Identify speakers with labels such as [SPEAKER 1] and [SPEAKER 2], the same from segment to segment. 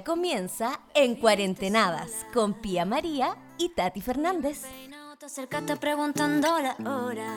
[SPEAKER 1] Ahora comienza En Cuarentenadas con Pía María y Tati Fernández.
[SPEAKER 2] preguntando la hora.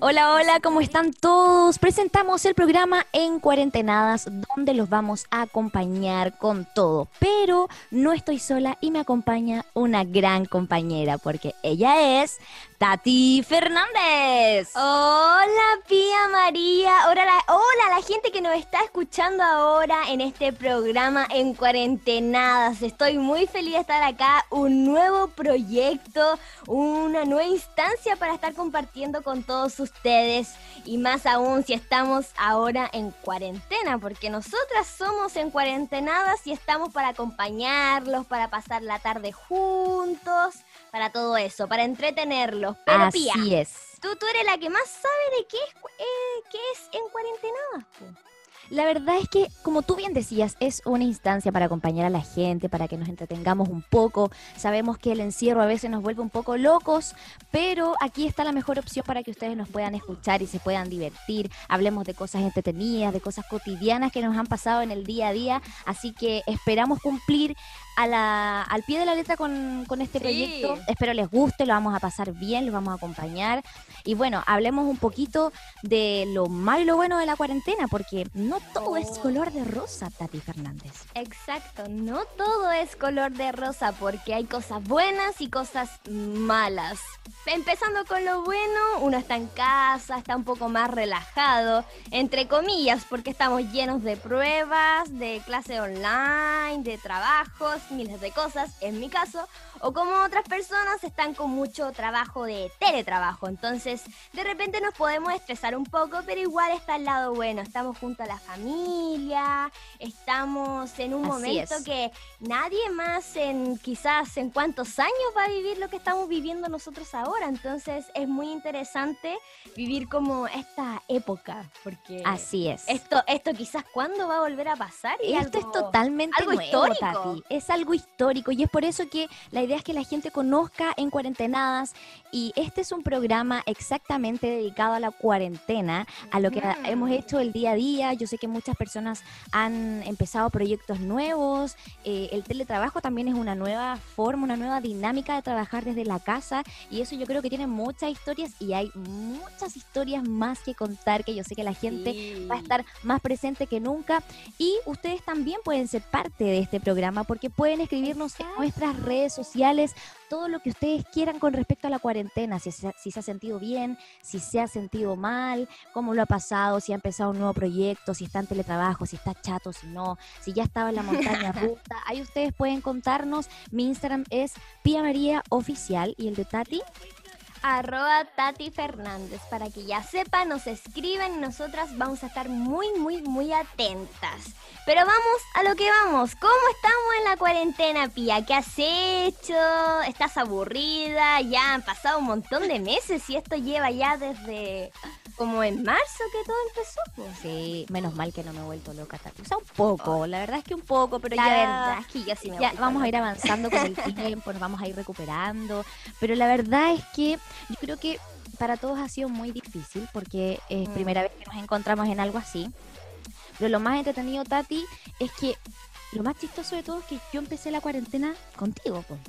[SPEAKER 2] Hola, hola, ¿cómo están todos? Presentamos el programa En Cuarentenadas, donde los vamos a acompañar con todo. Pero no estoy sola y me acompaña una gran compañera, porque ella es Tati Fernández.
[SPEAKER 3] Hola, Pía María. Hola la, hola, la gente que nos está escuchando ahora en este programa En Cuarentenadas. Estoy muy feliz de estar acá. Un nuevo proyecto, una nueva instancia para estar compartiendo con todos ustedes. Y más aún si estamos ahora en cuarentena, porque nosotras somos en cuarentenadas y estamos para acompañarlos, para pasar la tarde juntos para todo eso, para entretenerlos. Pero
[SPEAKER 2] Así es.
[SPEAKER 3] Tú, tú eres la que más sabe de qué es, eh, qué es en cuarentena.
[SPEAKER 2] La verdad es que, como tú bien decías, es una instancia para acompañar a la gente, para que nos entretengamos un poco. Sabemos que el encierro a veces nos vuelve un poco locos, pero aquí está la mejor opción para que ustedes nos puedan escuchar y se puedan divertir. Hablemos de cosas entretenidas, de cosas cotidianas que nos han pasado en el día a día. Así que esperamos cumplir a la, al pie de la letra con, este proyecto. Espero les guste, lo vamos a pasar bien, lo vamos a acompañar. Y bueno, hablemos un poquito de lo malo y lo bueno de la cuarentena, porque no todo es oh. color de rosa, Tati Fernández.
[SPEAKER 3] Exacto, no todo es color de rosa, porque hay cosas buenas y cosas malas. Empezando con lo bueno, uno está en casa, está un poco más relajado, entre comillas, porque estamos llenos de pruebas, de clase online, de trabajos miles de cosas, en mi caso, o como otras personas están con mucho trabajo de teletrabajo. Entonces, de repente nos podemos estresar un poco, pero igual está al lado bueno. Estamos junto a la familia, estamos en un momento que nadie más en quizás en cuántos años va a vivir lo que estamos viviendo nosotros ahora. Entonces, es muy interesante vivir como esta época, porque
[SPEAKER 2] así es.
[SPEAKER 3] Esto, esto quizás cuándo va a volver a pasar.
[SPEAKER 2] Y esto es totalmente algo histórico. Es algo histórico y es por eso que la idea que la gente conozca en cuarentenadas y este es un programa exactamente dedicado a la cuarentena, a lo que hemos hecho el día a día. Yo sé que muchas personas han empezado proyectos nuevos, eh, el teletrabajo también es una nueva forma, una nueva dinámica de trabajar desde la casa y eso yo creo que tiene muchas historias y hay muchas historias más que contar que yo sé que la gente va a estar más presente que nunca. Y ustedes también pueden ser parte de este programa porque pueden escribirnos en nuestras redes sociales todo lo que ustedes quieran con respecto a la cuarentena, si se, si se ha sentido bien, si se ha sentido mal, cómo lo ha pasado, si ha empezado un nuevo proyecto, si está en teletrabajo, si está chato, si no, si ya estaba en la montaña ruta. Ahí ustedes pueden contarnos. Mi Instagram es Pia María Oficial y el de Tati
[SPEAKER 3] arroba Tati Fernández. Para que ya sepan, nos escriben y nosotras vamos a estar muy, muy, muy atentas. Pero vamos a lo que vamos. ¿Cómo estamos en la cuarentena, Pía? ¿Qué has hecho? ¿Estás aburrida? Ya han pasado un montón de meses y esto lleva ya desde como en marzo que todo empezó.
[SPEAKER 2] Sí, menos mal que no me he vuelto loca, Tati. O sea, un poco, la verdad es que un poco, pero
[SPEAKER 3] la
[SPEAKER 2] ya...
[SPEAKER 3] verdad es que ya sí me
[SPEAKER 2] ya vamos a ir avanzando con el tiempo, nos vamos a ir recuperando. Pero la verdad es que yo creo que para todos ha sido muy difícil porque es mm. primera vez que nos encontramos en algo así. Pero lo más entretenido, Tati, es que lo más chistoso de todo es que yo empecé la cuarentena contigo, pues.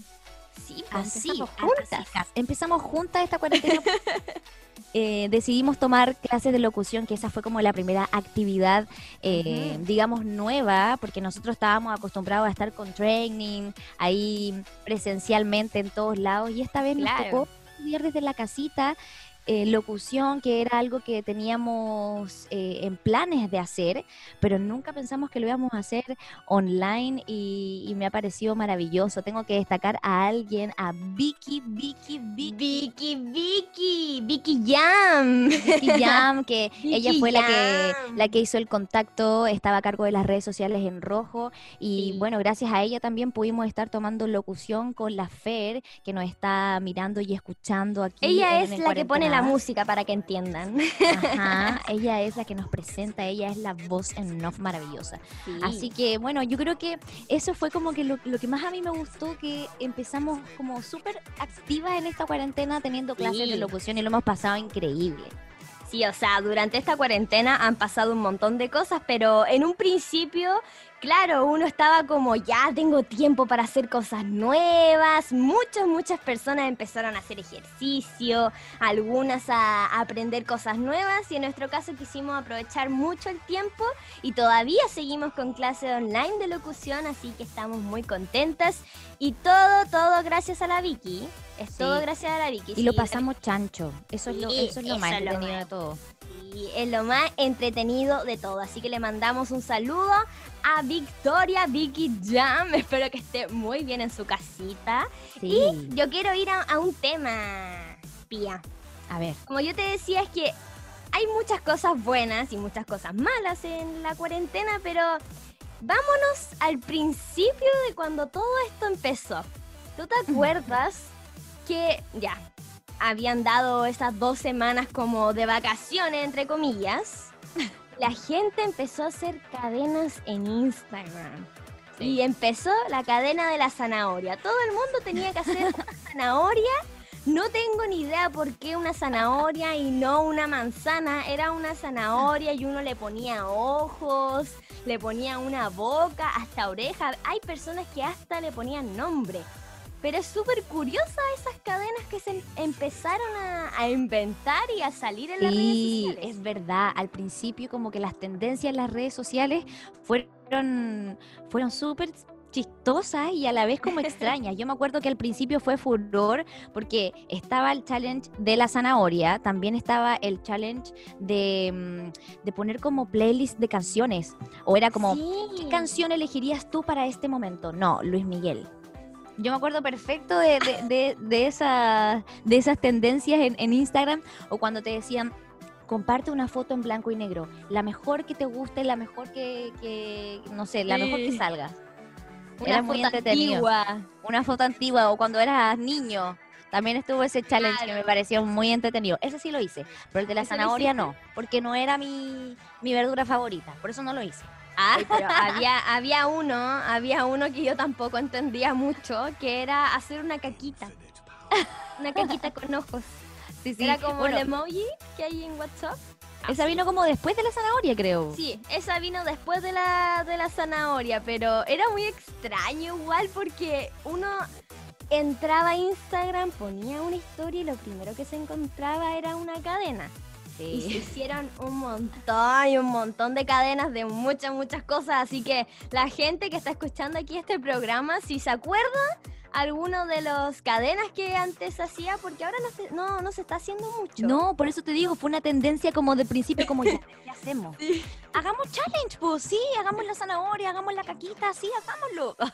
[SPEAKER 3] Sí, así,
[SPEAKER 2] empezamos juntas. empezamos juntas esta cuarentena. Eh, decidimos tomar clases de locución, que esa fue como la primera actividad, eh, digamos, nueva, porque nosotros estábamos acostumbrados a estar con training, ahí presencialmente en todos lados, y esta vez nos tocó estudiar desde la casita eh, locución, que era algo que teníamos eh, en planes de hacer, pero nunca pensamos que lo íbamos a hacer online y, me ha parecido maravilloso. Tengo que destacar a alguien, a Vicky, Vicky, Vicky.
[SPEAKER 3] Vicky, Vicky, Vicky Jam.
[SPEAKER 2] Vicky Jam, que ella fue la que, la que hizo el contacto, estaba a cargo de las redes sociales en rojo y bueno, gracias a ella también pudimos estar tomando locución con la Fer, que nos está mirando y escuchando aquí.
[SPEAKER 3] Ella es la que pone la música para que entiendan.
[SPEAKER 2] Ajá, ella es la que nos presenta, ella es la voz en off maravillosa. Así que bueno, yo creo que eso fue como que lo, que más a mí me gustó, que empezamos como súper activas en esta cuarentena teniendo clases de locución y lo hemos pasado increíble.
[SPEAKER 3] Sí, o sea, durante esta cuarentena han pasado un montón de cosas, pero en un principio claro, uno estaba como, ya tengo tiempo para hacer cosas nuevas. Muchas, muchas personas empezaron a hacer ejercicio, algunas a, aprender cosas nuevas y en nuestro caso quisimos aprovechar mucho el tiempo y todavía seguimos con clase online de locución, así que estamos muy contentas. Y todo, todo gracias a la Vicky. Es todo gracias a la Vicky.
[SPEAKER 2] Y lo pasamos chancho. Eso es lo, eso es lo más entretenido de todo.
[SPEAKER 3] Y es lo más entretenido de todo. Así que le mandamos un saludo a Victoria Vicky Jam. Espero que esté muy bien en su casita. Y yo quiero ir a, un tema, Pía.
[SPEAKER 2] A ver.
[SPEAKER 3] Como yo te decía, es que hay muchas cosas buenas y muchas cosas malas en la cuarentena, pero vámonos al principio de cuando todo esto empezó. ¿Tú te acuerdas que ya habían dado esas dos semanas como de vacaciones, entre comillas? La gente empezó a hacer cadenas en Instagram. Y empezó la cadena de la zanahoria. Todo el mundo tenía que hacer una zanahoria. No tengo ni idea por qué una zanahoria y no una manzana. Era una zanahoria y uno le ponía ojos, le ponía una boca, hasta oreja. Hay personas que hasta le ponían nombre. Pero es súper curiosa esas cadenas que se empezaron a, inventar y a salir en las redes sociales.
[SPEAKER 2] es verdad. Al principio como que las tendencias en las redes sociales fueron, fueron súper chistosas y a la vez como extrañas. Yo me acuerdo que al principio fue furor porque estaba el challenge de la zanahoria, también estaba el challenge de, mm, poner como playlist de canciones. O era como, ¿qué canción elegirías tú para este momento? No, Luis Miguel. Yo me acuerdo perfecto de, de, de, esas, de esas tendencias en, Instagram o cuando te decían, comparte una foto en blanco y negro, la mejor que te guste, la mejor que, no sé, la mejor que salga.
[SPEAKER 3] Una foto muy Antigua.
[SPEAKER 2] Una foto antigua o cuando eras niño. También estuvo ese challenge que me pareció muy entretenido. Ese sí lo hice, pero el de la zanahoria no, porque no era mi, mi verdura favorita, por eso no lo hice.
[SPEAKER 3] Ah, pero había, había uno, había uno que yo tampoco entendía mucho, que era hacer una caquita. Una caquita con ojos. Sí, sí. Era como el emoji que hay en WhatsApp.
[SPEAKER 2] Esa vino como después de la zanahoria, creo.
[SPEAKER 3] Sí, esa vino después de la, de la zanahoria, pero era muy extraño igual porque uno entraba a Instagram, ponía una historia y lo primero que se encontraba era una cadena. Y se hicieron un montón y un montón de cadenas de muchas, muchas cosas. Así que la gente que está escuchando aquí este programa, si se acuerda alguno de los cadenas que antes hacía, porque ahora no se, no, no se está haciendo mucho.
[SPEAKER 2] No, por eso te digo, fue una tendencia como de principio, como ya, ¿qué hacemos? Hagamos challenge, pues sí, hagamos la zanahoria, hagamos la caquita, sí, hagámoslo.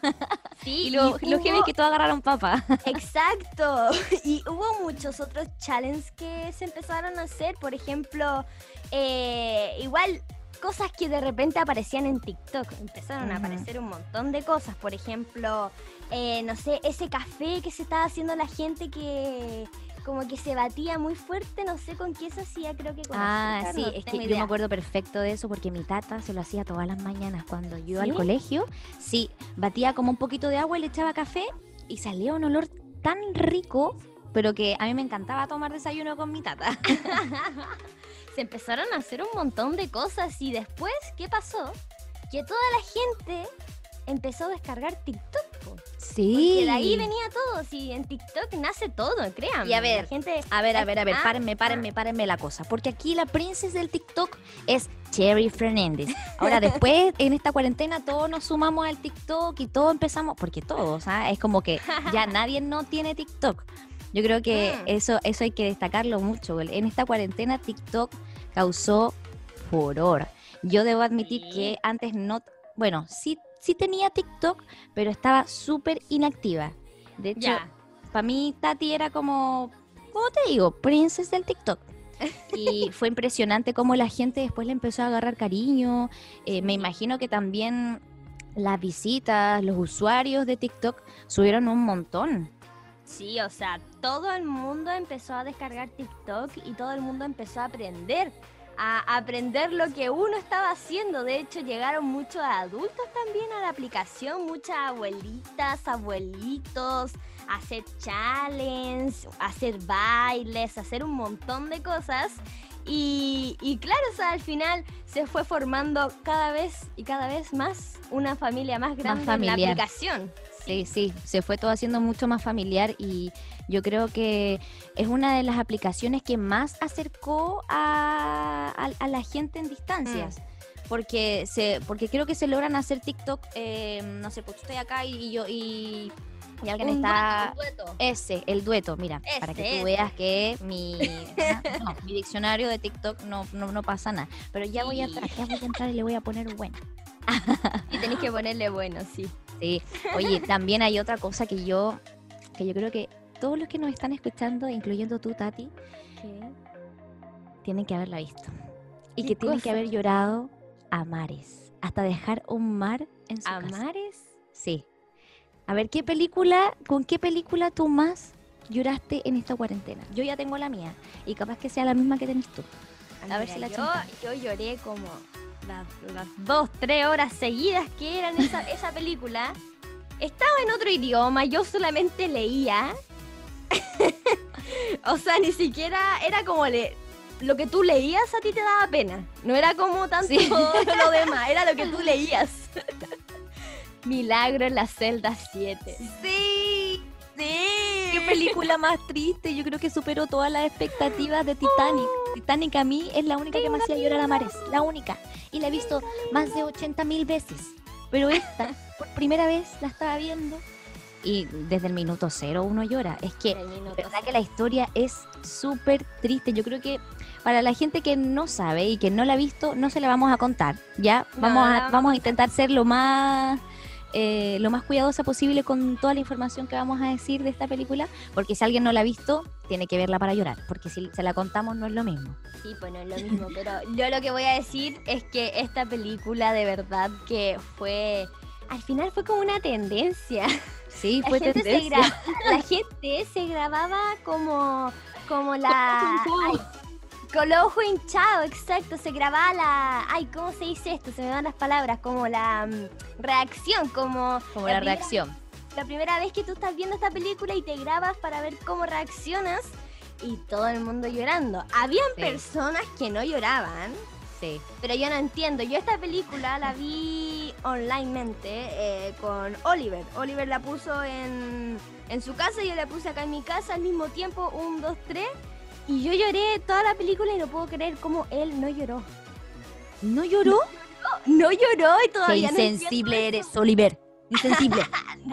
[SPEAKER 2] Sí, y lo, que hubo... que todos agarraron papa.
[SPEAKER 3] Exacto. Y hubo muchos otros challenges que se empezaron a hacer, por ejemplo, eh, igual cosas que de repente aparecían en TikTok. Empezaron a aparecer un montón de cosas. Por ejemplo, eh, no sé, ese café que se estaba haciendo la gente que como que se batía muy fuerte, no sé con qué se hacía, creo que con
[SPEAKER 2] Ah, sí, es que yo me acuerdo perfecto de eso porque mi tata se lo hacía todas las mañanas cuando yo iba al colegio. Sí, batía como un poquito de agua y le echaba café y salía un olor tan rico, pero que a mí me encantaba tomar desayuno con mi tata.
[SPEAKER 3] se empezaron a hacer un montón de cosas y después, ¿qué pasó? Que toda la gente empezó a descargar TikTok.
[SPEAKER 2] Sí.
[SPEAKER 3] Porque de ahí venía todo. Sí, en TikTok nace todo, créanme.
[SPEAKER 2] Y a ver, gente, a ver, a ver, a ver, párenme, párenme, párenme la cosa. Porque aquí la princesa del TikTok es Cherry Fernández. Ahora, después, en esta cuarentena, todos nos sumamos al TikTok y todos empezamos, porque todos, ¿ah? es como que ya nadie no tiene TikTok. Yo creo que mm. eso, eso hay que destacarlo mucho. En esta cuarentena, TikTok causó furor. Yo debo admitir que antes no, bueno, sí sí tenía TikTok, pero estaba súper inactiva. De hecho, para mí Tati era como, ¿cómo te digo? Princess del TikTok. Y fue impresionante cómo la gente después le empezó a agarrar cariño. Eh, me imagino que también las visitas, los usuarios de TikTok subieron un montón.
[SPEAKER 3] Sí, o sea, todo el mundo empezó a descargar TikTok y todo el mundo empezó a aprender a aprender lo que uno estaba haciendo. De hecho, llegaron muchos adultos también a la aplicación, muchas abuelitas, abuelitos, a hacer challenge, hacer bailes, hacer un montón de cosas. Y, y claro, o sea, al final se fue formando cada vez y cada vez más una familia más grande en la aplicación.
[SPEAKER 2] Sí, sí, se fue todo haciendo mucho más familiar y yo creo que es una de las aplicaciones que más acercó a, la gente en distancias. Mm. Porque, se, porque creo que se logran hacer TikTok, eh, no sé, pues estoy acá y, yo y y alguien está. Ese, el dueto, mira, para que tú veas que mi, mi diccionario de TikTok no, no, pasa nada. Pero ya voy, a, ya voy a entrar y le voy a poner bueno.
[SPEAKER 3] Y tenés que ponerle bueno, sí.
[SPEAKER 2] Sí. Oye, también hay otra cosa que yo, que yo creo que todos los que nos están escuchando, incluyendo tú, Tati, tienen que haberla visto. Y que tienen que haber llorado a mares. Hasta dejar un mar en su
[SPEAKER 3] ¿A mares?
[SPEAKER 2] Sí. A ver, ¿qué película, con qué película tú más lloraste en esta cuarentena? Yo ya tengo la mía y capaz que sea la misma que tenés tú.
[SPEAKER 3] A, ver si la yo, yo lloré como las, dos, tres horas seguidas que eran esa, esa película. Estaba en otro idioma, yo solamente leía. o sea, ni siquiera era como le, lo que tú leías a ti te daba pena. No era como tanto lo demás, era lo que tú leías. Milagro en la celda 7.
[SPEAKER 2] Sí, sí. Película más triste. Yo creo que superó todas las expectativas de Titanic. Oh. Titanic a mí es la única que me hacía llorar a mares. La única. Y la he visto más de 80 mil veces. Pero esta, por primera vez, la estaba viendo. Y desde el minuto cero uno llora. Es que, verdad que la historia es súper triste. Yo creo que para la gente que no sabe y que no la ha visto, no se la vamos a contar. ¿Ya? Vamos, a, vamos a intentar ser lo más eh, lo más cuidadosa posible con toda la información que vamos a decir de esta película, porque si alguien no la ha visto, tiene que verla para llorar, porque si se la contamos no es lo mismo.
[SPEAKER 3] Sí, pues no es lo mismo, pero yo lo que voy a decir es que esta película de verdad que fue, al final fue como una tendencia.
[SPEAKER 2] Sí, fue tendencia.
[SPEAKER 3] la gente se grababa como, como la... Con los ojos hinchados, exacto. Se grababa la. Ay, ¿cómo se dice esto? Se me dan las palabras. Como la mm, reacción, como.
[SPEAKER 2] Como la, reacción.
[SPEAKER 3] La primera vez que tú estás viendo esta película y te grabas para ver cómo reaccionas y todo el mundo llorando. Habían personas que no lloraban.
[SPEAKER 2] Sí.
[SPEAKER 3] Pero yo no entiendo. Yo esta película la vi onlinemente eh, con Oliver. Oliver la puso en, en su casa y yo la puse acá en mi casa al mismo tiempo. Un, dos, tres. Y yo lloré toda la película y no puedo creer cómo él no lloró.
[SPEAKER 2] ¿No lloró?
[SPEAKER 3] No, lloró y todavía
[SPEAKER 2] Qué insensible eres, Oliver. Insensible.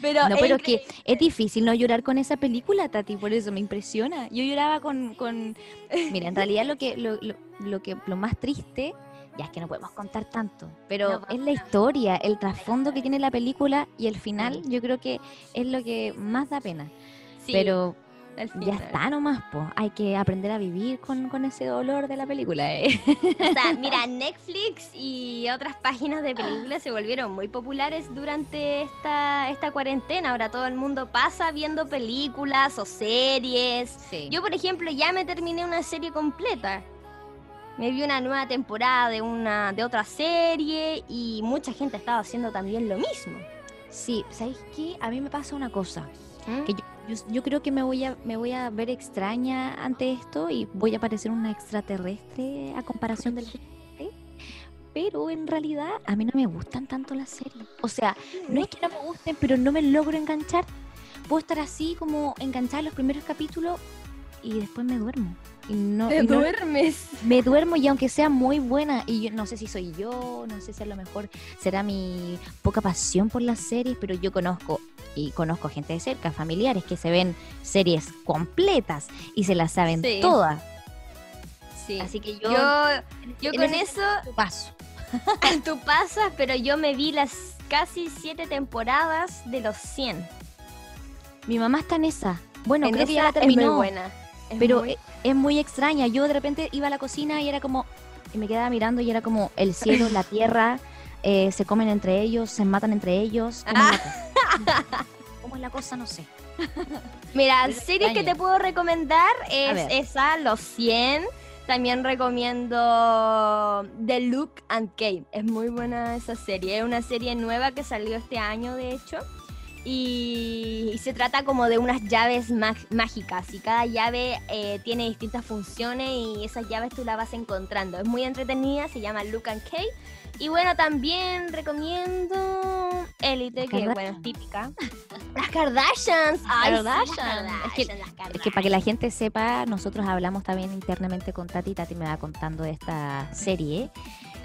[SPEAKER 2] pero no, pero es que es difícil no llorar con esa película, Tati, por eso me impresiona. Yo lloraba con, con... mira, en realidad lo que lo, lo, que lo más triste ya es que no podemos contar tanto, pero es la historia, el trasfondo que tiene la película y el final, yo creo que es lo que más da pena. Sí. Pero ya está nomás, pues. Hay que aprender a vivir con, ese dolor de la película. ¿eh?
[SPEAKER 3] O sea, mira, Netflix y otras páginas de películas se volvieron muy populares durante esta, esta cuarentena. Ahora todo el mundo pasa viendo películas o series. Yo, por ejemplo, ya me terminé una serie completa. Me vi una nueva temporada de una de otra serie y mucha gente estaba haciendo también lo mismo.
[SPEAKER 2] Sí, ¿sabéis qué? A mí me pasa una cosa. ¿Mm? Que yo yo, creo que me voy, a, me voy a ver extraña ante esto y voy a parecer una extraterrestre a comparación de la gente. Pero en realidad a mí no me gustan tanto las series. O sea, no es que no me gusten, pero no me logro enganchar. Puedo estar así como enganchar los primeros capítulos y después me duermo. Y no,
[SPEAKER 3] Te duermes.
[SPEAKER 2] me duermo y aunque sea muy buena, y yo no sé si soy yo, no sé si a lo mejor será mi poca pasión por las series, pero yo conozco y conozco gente de cerca, familiares que se ven series completas y se las saben todas.
[SPEAKER 3] Sí. Así que yo, yo, con eso
[SPEAKER 2] paso.
[SPEAKER 3] tú pasas, pero yo me vi las casi siete temporadas de los 100.
[SPEAKER 2] Mi mamá está en esa. Bueno, creo que ya la terminó.
[SPEAKER 3] Es muy buena.
[SPEAKER 2] pero e, es muy extraña. Yo de repente iba a la cocina y era como, y me quedaba mirando y era como el cielo, la tierra, eh, se comen entre ellos, se matan entre ellos. ¿Cómo es la cosa? No sé.
[SPEAKER 3] Mira, series que te puedo recomendar es esa, Los 100. También recomiendo The Look and Kate. Es muy buena esa serie. Es una serie nueva que salió este año, de hecho. Y, se trata como de unas llaves mágicas y cada llave eh, tiene distintas funciones y esas llaves tú las vas encontrando. Es muy entretenida, se llama Look and Kate. Y bueno, también recomiendo Elite, que bueno, es típica. Las Kardashians.
[SPEAKER 2] Kardashians. Es, que, para que la gente sepa, nosotros hablamos también internamente con Tati. Tati me va contando de esta serie.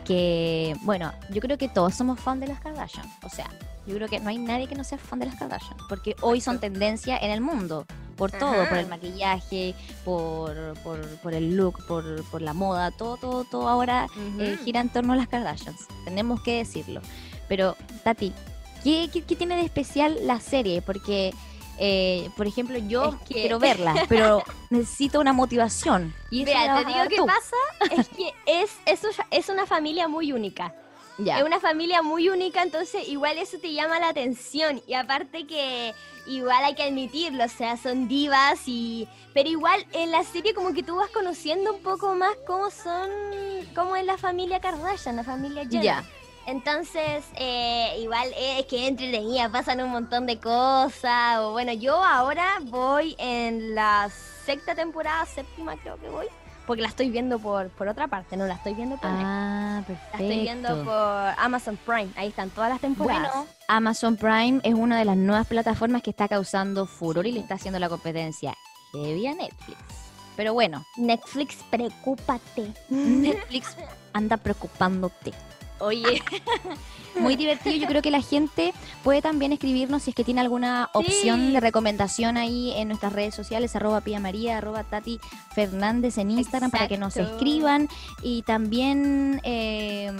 [SPEAKER 2] Que, bueno, yo creo que todos somos fan de las Kardashians. O sea, yo creo que no hay nadie que no sea fan de las Kardashian, porque hoy son tendencia en el mundo, por todo, por el maquillaje, por, por, el look, por, por, la moda, todo, todo, todo ahora eh, gira en torno a las Kardashians, tenemos que decirlo. Pero, Tati, ¿qué, qué, tiene de especial la serie? Porque... Eh, por ejemplo, yo quiero verla, pero necesito una motivación.
[SPEAKER 3] Y Mira, te digo qué pasa, es que es, eso es una familia muy única. Es una familia muy única, entonces igual eso te llama la atención. Y aparte que igual hay que admitirlo, o sea, son divas y... Pero igual en la serie como que tú vas conociendo un poco más cómo son, cómo es la familia Kardashian, la familia Jenner. Entonces, eh, igual es que entretenida, pasan un montón de cosas. O bueno, yo ahora voy en la sexta temporada, séptima creo que voy porque la estoy viendo por, por otra parte, no la estoy viendo por
[SPEAKER 2] Ah, perfecto.
[SPEAKER 3] La estoy viendo por Amazon Prime, ahí están todas las temporadas. Bueno,
[SPEAKER 2] Amazon Prime es una de las nuevas plataformas que está causando furor y le está haciendo la competencia heavy a Netflix. Pero bueno.
[SPEAKER 3] Netflix, preocúpate.
[SPEAKER 2] Netflix anda preocupándote. Oye, muy divertido. Yo creo que la gente puede también escribirnos si es que tiene alguna opción de recomendación ahí en nuestras redes sociales, arroba Pia María, arroba Tati Fernández en Instagram para que nos escriban. Y también eh,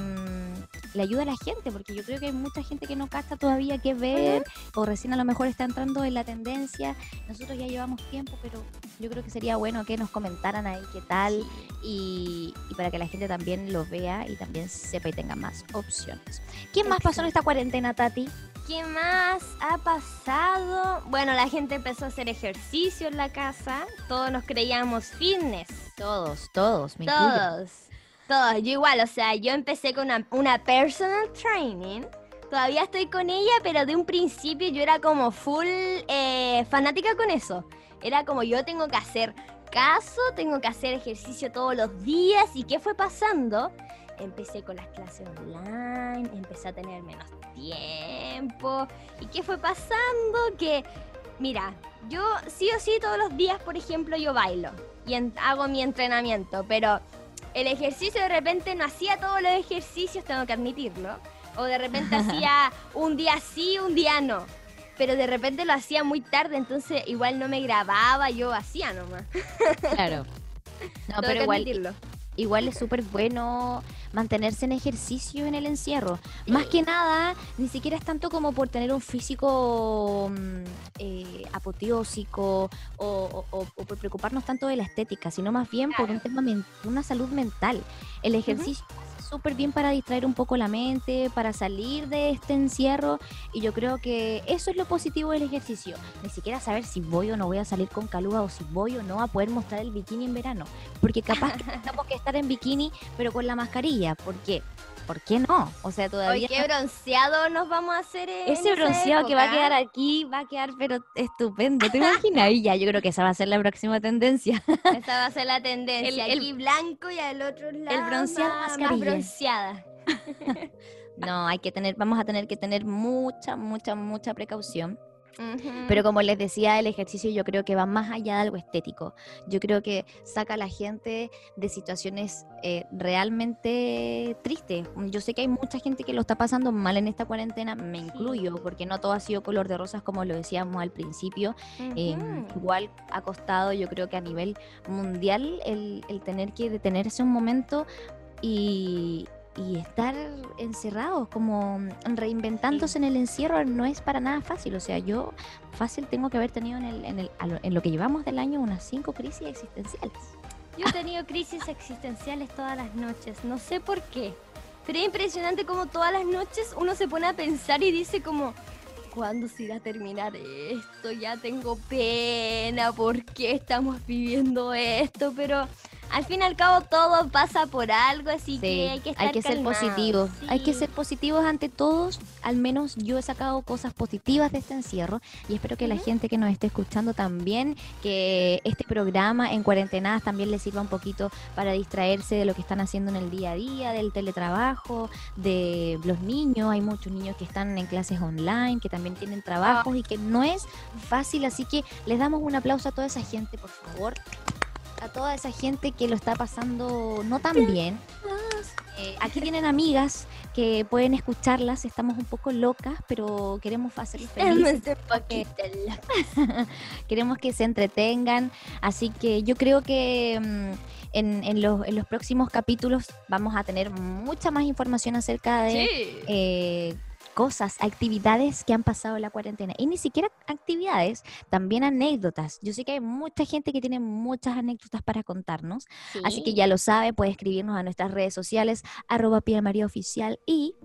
[SPEAKER 2] le ayuda a la gente, porque yo creo que hay mucha gente que no capta todavía qué ver o recién a lo mejor está entrando en la tendencia. Nosotros ya llevamos tiempo, pero yo creo que sería bueno que nos comentaran ahí qué tal y, y para que la gente también lo vea y también sepa y tenga más opciones. ¿Qué más pasó en esta cuarentena, Tati?
[SPEAKER 3] ¿Qué más ha pasado? Bueno, la gente empezó a hacer ejercicio en la casa. Todos nos creíamos fitness.
[SPEAKER 2] Todos, todos,
[SPEAKER 3] me Todos. Todos. Yo igual, o sea, yo empecé con una, personal training. Todavía estoy con ella, pero de un principio yo era como full eh, fanática con eso. Era como yo tengo que hacer caso, tengo que hacer ejercicio todos los días. ¿Y qué fue pasando? empecé con las clases online, empecé a tener menos tiempo. ¿Y qué fue pasando? Que, mira, yo sí o sí todos los días, por ejemplo, yo bailo y hago mi entrenamiento, pero el ejercicio de repente no hacía todos los ejercicios, tengo que admitirlo. O de repente hacía un día sí, un día no. Pero de repente lo hacía muy tarde, entonces igual no me grababa, yo hacía nomás.
[SPEAKER 2] Claro. No, pero igual, igual es súper bueno mantenerse en ejercicio en el encierro. Más que nada, ni siquiera es tanto como por tener un físico mm, eh, apoteósico o, por preocuparnos tanto de la estética, sino más bien por un tema, una salud mental. El ejercicio súper bien para distraer un poco la mente, para salir de este encierro. Y yo creo que eso es lo positivo del ejercicio. Ni siquiera saber si voy o no voy a salir con caluga o si voy o no a poder mostrar el bikini en verano. Porque capaz que tenemos que estar en bikini, pero con la mascarilla. ¿Por qué? ¿Por qué no? O sea, todavía...
[SPEAKER 3] ¿Qué bronceado nos vamos a hacer
[SPEAKER 2] Ese bronceado que va a quedar aquí va a quedar pero estupendo. ¿Te imaginas? Y ya, yo creo que esa va a ser la próxima tendencia.
[SPEAKER 3] Esa va a ser la tendencia. El, aquí blanco y al otro lado el bronceado más, bronceada.
[SPEAKER 2] no, hay que tener, vamos a tener que tener mucha, mucha, mucha precaución pero como les decía, el ejercicio yo creo que va más allá de algo estético. Yo creo que saca a la gente de situaciones eh, realmente tristes. Yo sé que hay mucha gente que lo está pasando mal en esta cuarentena, me incluyo, porque no todo ha sido color de rosas como lo decíamos al principio. Em, igual ha costado, yo creo que a nivel mundial, el, el tener que detenerse un momento y, y estar encerrados, como reinventándose en el encierro, no es para nada fácil. O sea, yo fácil tengo que haber tenido en, el, en, el, en lo que llevamos del año unas cinco crisis existenciales.
[SPEAKER 3] Yo he tenido crisis existenciales todas las noches, no sé por qué. Pero es impresionante como todas las noches uno se pone a pensar y dice como, ¿cuándo se irá a terminar esto? Ya tengo pena, ¿por qué estamos viviendo esto? Pero al fin y al cabo todo pasa por algo, así que hay que estar
[SPEAKER 2] Hay que ser positivos. Hay que ser positivos ante todos. Al menos yo he sacado cosas positivas de este encierro y espero que la gente que nos esté escuchando también, que este programa en cuarentenadas también les sirva un poquito para distraerse de lo que están haciendo en el día a día, del teletrabajo, de los niños. Hay muchos niños que están en clases online, que también tienen trabajos y que no es fácil, así que les damos un aplauso a toda esa gente, por favor a toda esa gente que lo está pasando no tan bien. Eh, aquí tienen amigas que pueden escucharlas, estamos un poco locas, pero queremos hacerles felices. queremos que se entretengan, así que yo creo que mm, en, los, en, los, próximos capítulos vamos a tener mucha más información acerca de... Eh, cosas, actividades que han pasado en la cuarentena. Y ni siquiera actividades, también anécdotas. Yo sé que hay mucha gente que tiene muchas anécdotas para contarnos. Así que ya lo sabe, puede escribirnos a nuestras redes sociales, arroba María Oficial y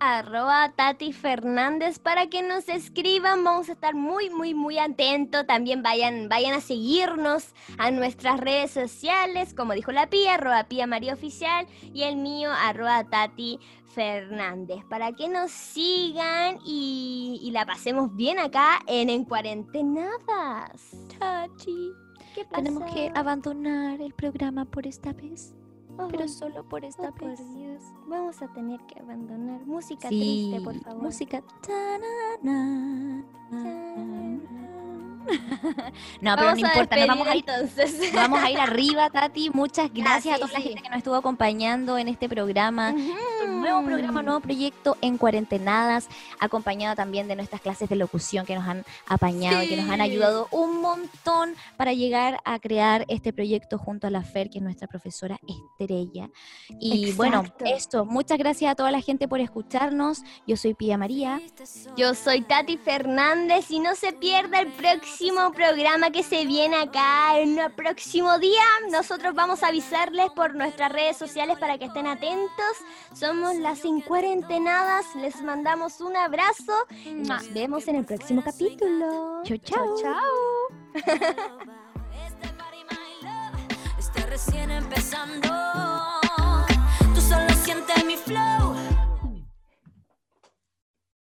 [SPEAKER 3] arroba Tati Fernández para que nos escriban. Vamos a estar muy, muy, muy atentos. También vayan, vayan a seguirnos a nuestras redes sociales, como dijo la Pía, arroba Pía María Oficial y el mío, arroba Tati Fernández, para que nos sigan y, la pasemos bien acá en En Cuarentenadas.
[SPEAKER 2] Tati, ¿qué pasa? Tenemos que abandonar el programa por esta vez pero solo por esta oh, vez.
[SPEAKER 3] Vamos a tener que abandonar. Música triste, por favor.
[SPEAKER 2] Música. no, pero no importa, nos vamos a ir, entonces. vamos a ir arriba, Tati. Muchas gracias a toda la gente que nos estuvo acompañando en este programa. Un nuevo programa, nuevo proyecto en cuarentenadas, acompañado también de nuestras clases de locución que nos han apañado y que nos han ayudado un montón para llegar a crear este proyecto junto a la Fer, que es nuestra profesora estrella. Y bueno, esto, muchas gracias a toda la gente por escucharnos. Yo soy Pía María.
[SPEAKER 3] Yo soy Tati Fernández y no se pierda el próximo programa que se viene acá en el próximo día. Nosotros vamos a avisarles por nuestras redes sociales para que estén atentos. Somos las Incuarentenadas. Les mandamos un abrazo. Nos vemos en el próximo capítulo.
[SPEAKER 2] Chao, chao. Chao. Este recién empezando. Tú solo sientes mi flow.